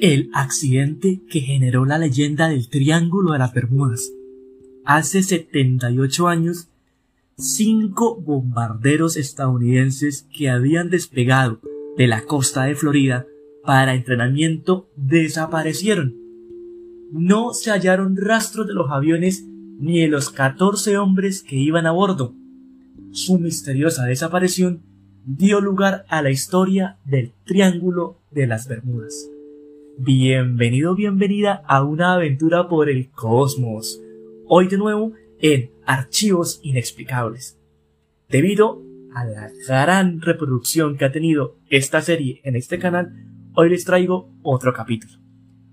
El accidente que generó la leyenda del Triángulo de las Bermudas. Hace 78 años, cinco bombarderos estadounidenses que habían despegado de la costa de Florida para entrenamiento desaparecieron. No se hallaron rastros de los aviones ni de los 14 hombres que iban a bordo. Su misteriosa desaparición dio lugar a la historia del Triángulo de las Bermudas. Bienvenido, bienvenida a una aventura por el cosmos. Hoy de nuevo en Archivos Inexplicables. Debido a la gran reproducción que ha tenido esta serie en este canal, hoy les traigo otro capítulo.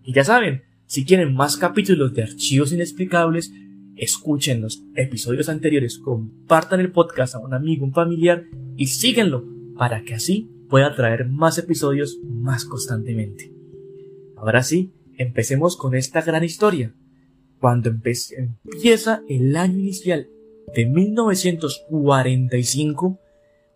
Y ya saben, si quieren más capítulos de Archivos Inexplicables, escuchen los episodios anteriores, compartan el podcast a un amigo, un familiar y síguenlo para que así pueda traer más episodios más constantemente. Ahora sí, empecemos con esta gran historia. Cuando empieza el año inicial de 1945,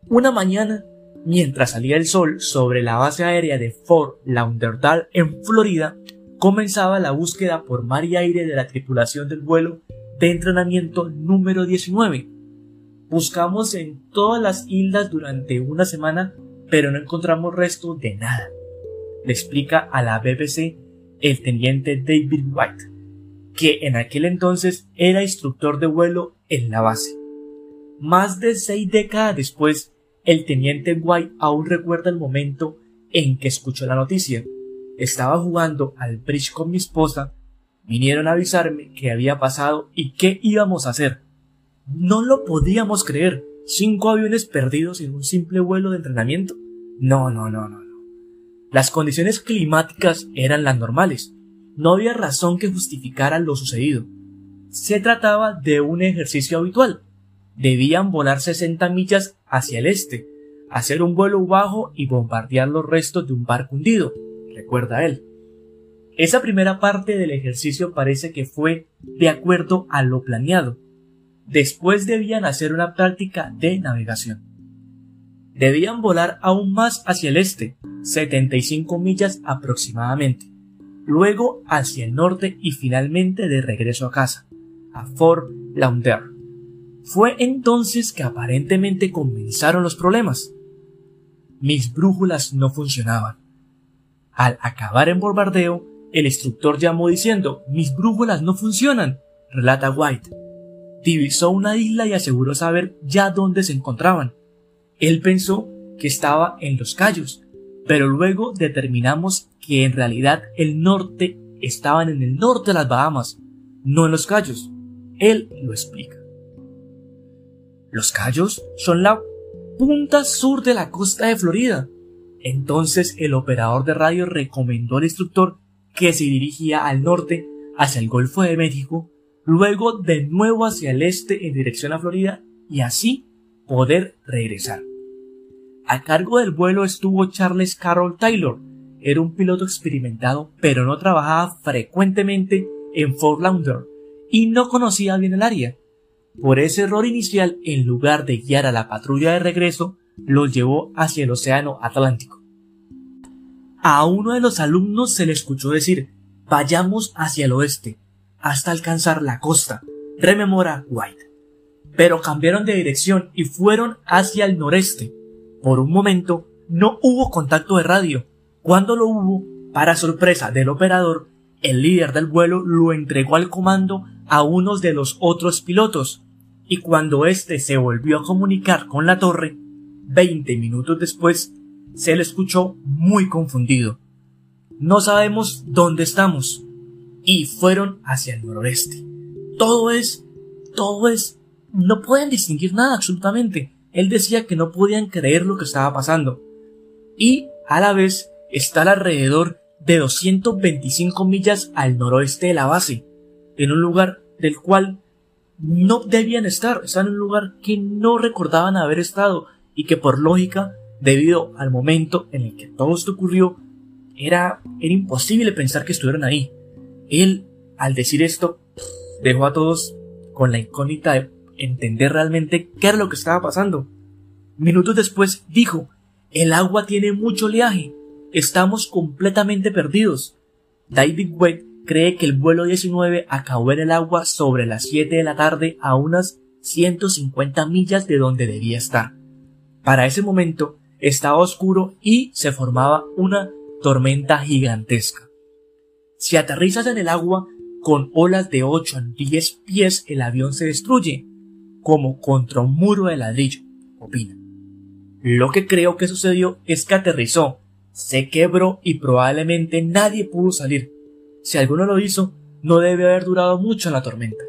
una mañana, mientras salía el sol sobre la base aérea de Fort Lauderdale en Florida, comenzaba la búsqueda por mar y aire de la tripulación del vuelo de entrenamiento número 19. Buscamos en todas las islas durante una semana, pero no encontramos resto de nada le explica a la BBC el teniente David White, que en aquel entonces era instructor de vuelo en la base. Más de seis décadas después, el teniente White aún recuerda el momento en que escuchó la noticia. Estaba jugando al bridge con mi esposa, vinieron a avisarme qué había pasado y qué íbamos a hacer. No lo podíamos creer. Cinco aviones perdidos en un simple vuelo de entrenamiento. No, no, no, no. Las condiciones climáticas eran las normales. No había razón que justificara lo sucedido. Se trataba de un ejercicio habitual. Debían volar 60 millas hacia el este, hacer un vuelo bajo y bombardear los restos de un barco hundido, recuerda él. Esa primera parte del ejercicio parece que fue de acuerdo a lo planeado. Después debían hacer una práctica de navegación. Debían volar aún más hacia el este, 75 millas aproximadamente, luego hacia el norte y finalmente de regreso a casa, a Fort Lauderdale. Fue entonces que aparentemente comenzaron los problemas. Mis brújulas no funcionaban. Al acabar el bombardeo, el instructor llamó diciendo, mis brújulas no funcionan, relata White. Divisó una isla y aseguró saber ya dónde se encontraban. Él pensó que estaba en los Cayos, pero luego determinamos que en realidad el norte estaban en el norte de las Bahamas, no en los Cayos. Él lo explica. Los Cayos son la punta sur de la costa de Florida. Entonces el operador de radio recomendó al instructor que se dirigía al norte hacia el Golfo de México, luego de nuevo hacia el este en dirección a Florida y así poder regresar. A cargo del vuelo estuvo Charles Carroll Taylor. Era un piloto experimentado, pero no trabajaba frecuentemente en Fort Lauderdale y no conocía bien el área. Por ese error inicial, en lugar de guiar a la patrulla de regreso, los llevó hacia el Océano Atlántico. A uno de los alumnos se le escuchó decir, vayamos hacia el oeste, hasta alcanzar la costa, rememora White. Pero cambiaron de dirección y fueron hacia el noreste, por un momento no hubo contacto de radio. Cuando lo hubo, para sorpresa del operador, el líder del vuelo lo entregó al comando a unos de los otros pilotos, y cuando éste se volvió a comunicar con la torre, veinte minutos después, se le escuchó muy confundido. No sabemos dónde estamos. Y fueron hacia el noroeste. Todo es, todo es, no pueden distinguir nada absolutamente él decía que no podían creer lo que estaba pasando. Y, a la vez, estar alrededor de 225 millas al noroeste de la base, en un lugar del cual no debían estar, están en un lugar que no recordaban haber estado y que por lógica, debido al momento en el que todo esto ocurrió, era, era imposible pensar que estuvieran ahí. Él, al decir esto, dejó a todos con la incógnita de entender realmente qué era lo que estaba pasando. Minutos después dijo, el agua tiene mucho oleaje, estamos completamente perdidos. David Webb cree que el vuelo 19 acabó en el agua sobre las 7 de la tarde a unas 150 millas de donde debía estar. Para ese momento estaba oscuro y se formaba una tormenta gigantesca. Si aterrizas en el agua con olas de 8 a 10 pies, el avión se destruye, como contra un muro de ladrillo, opina. Lo que creo que sucedió es que aterrizó, se quebró y probablemente nadie pudo salir. Si alguno lo hizo, no debe haber durado mucho la tormenta.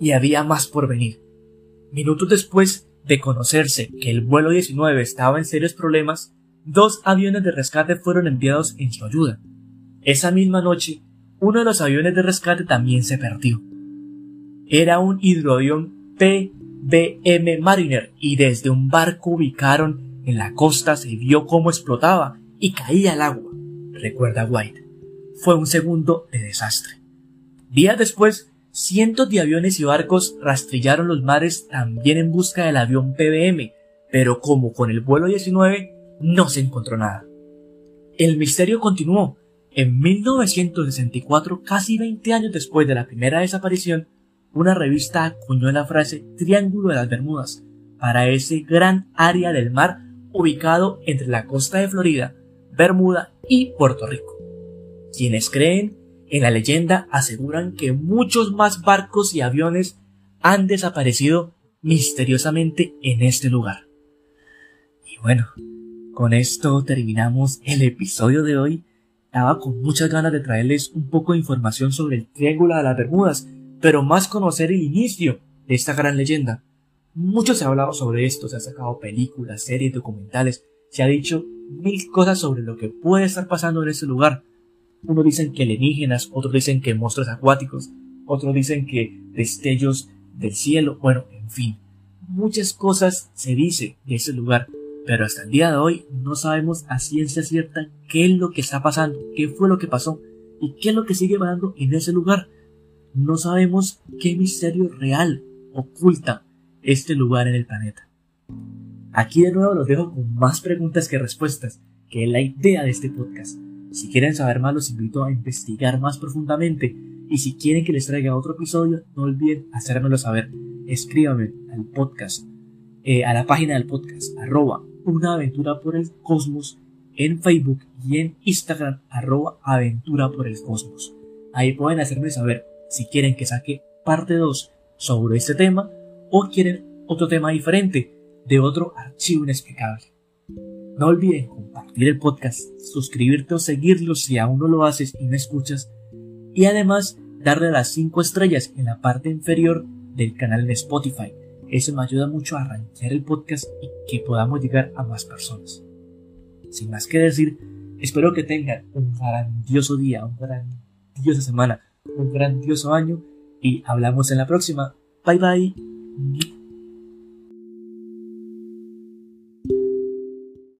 Y había más por venir. Minutos después de conocerse que el vuelo 19 estaba en serios problemas, dos aviones de rescate fueron enviados en su ayuda. Esa misma noche, uno de los aviones de rescate también se perdió. Era un hidroavión PBM Mariner y desde un barco ubicaron en la costa se vio cómo explotaba y caía al agua, recuerda White fue un segundo de desastre. Días después, cientos de aviones y barcos rastrillaron los mares también en busca del avión PBM, pero como con el vuelo 19 no se encontró nada. El misterio continuó. En 1964, casi 20 años después de la primera desaparición, una revista acuñó la frase Triángulo de las Bermudas para ese gran área del mar ubicado entre la costa de Florida, Bermuda y Puerto Rico. Quienes creen en la leyenda aseguran que muchos más barcos y aviones han desaparecido misteriosamente en este lugar. Y bueno, con esto terminamos el episodio de hoy. Estaba con muchas ganas de traerles un poco de información sobre el Triángulo de las Bermudas, pero más conocer el inicio de esta gran leyenda. Mucho se ha hablado sobre esto, se han sacado películas, series, documentales, se ha dicho mil cosas sobre lo que puede estar pasando en ese lugar. Unos dicen que alienígenas, otros dicen que monstruos acuáticos, otros dicen que destellos del cielo, bueno, en fin. Muchas cosas se dice de ese lugar, pero hasta el día de hoy no sabemos a ciencia cierta qué es lo que está pasando, qué fue lo que pasó y qué es lo que sigue pasando en ese lugar. No sabemos qué misterio real oculta este lugar en el planeta. Aquí de nuevo los dejo con más preguntas que respuestas, que es la idea de este podcast. Si quieren saber más, los invito a investigar más profundamente. Y si quieren que les traiga otro episodio, no olviden hacérmelo saber. Escríbanme al podcast, eh, a la página del podcast, arroba una aventura por el cosmos en Facebook y en Instagram, arroba aventura por el cosmos. Ahí pueden hacerme saber si quieren que saque parte 2 sobre este tema o quieren otro tema diferente de otro archivo inexplicable. No olviden compartir el podcast, suscribirte o seguirlo si aún no lo haces y me escuchas, y además darle las 5 estrellas en la parte inferior del canal de Spotify. Eso me ayuda mucho a arrancar el podcast y que podamos llegar a más personas. Sin más que decir, espero que tengan un grandioso día, una grandiosa semana, un grandioso año y hablamos en la próxima. Bye bye.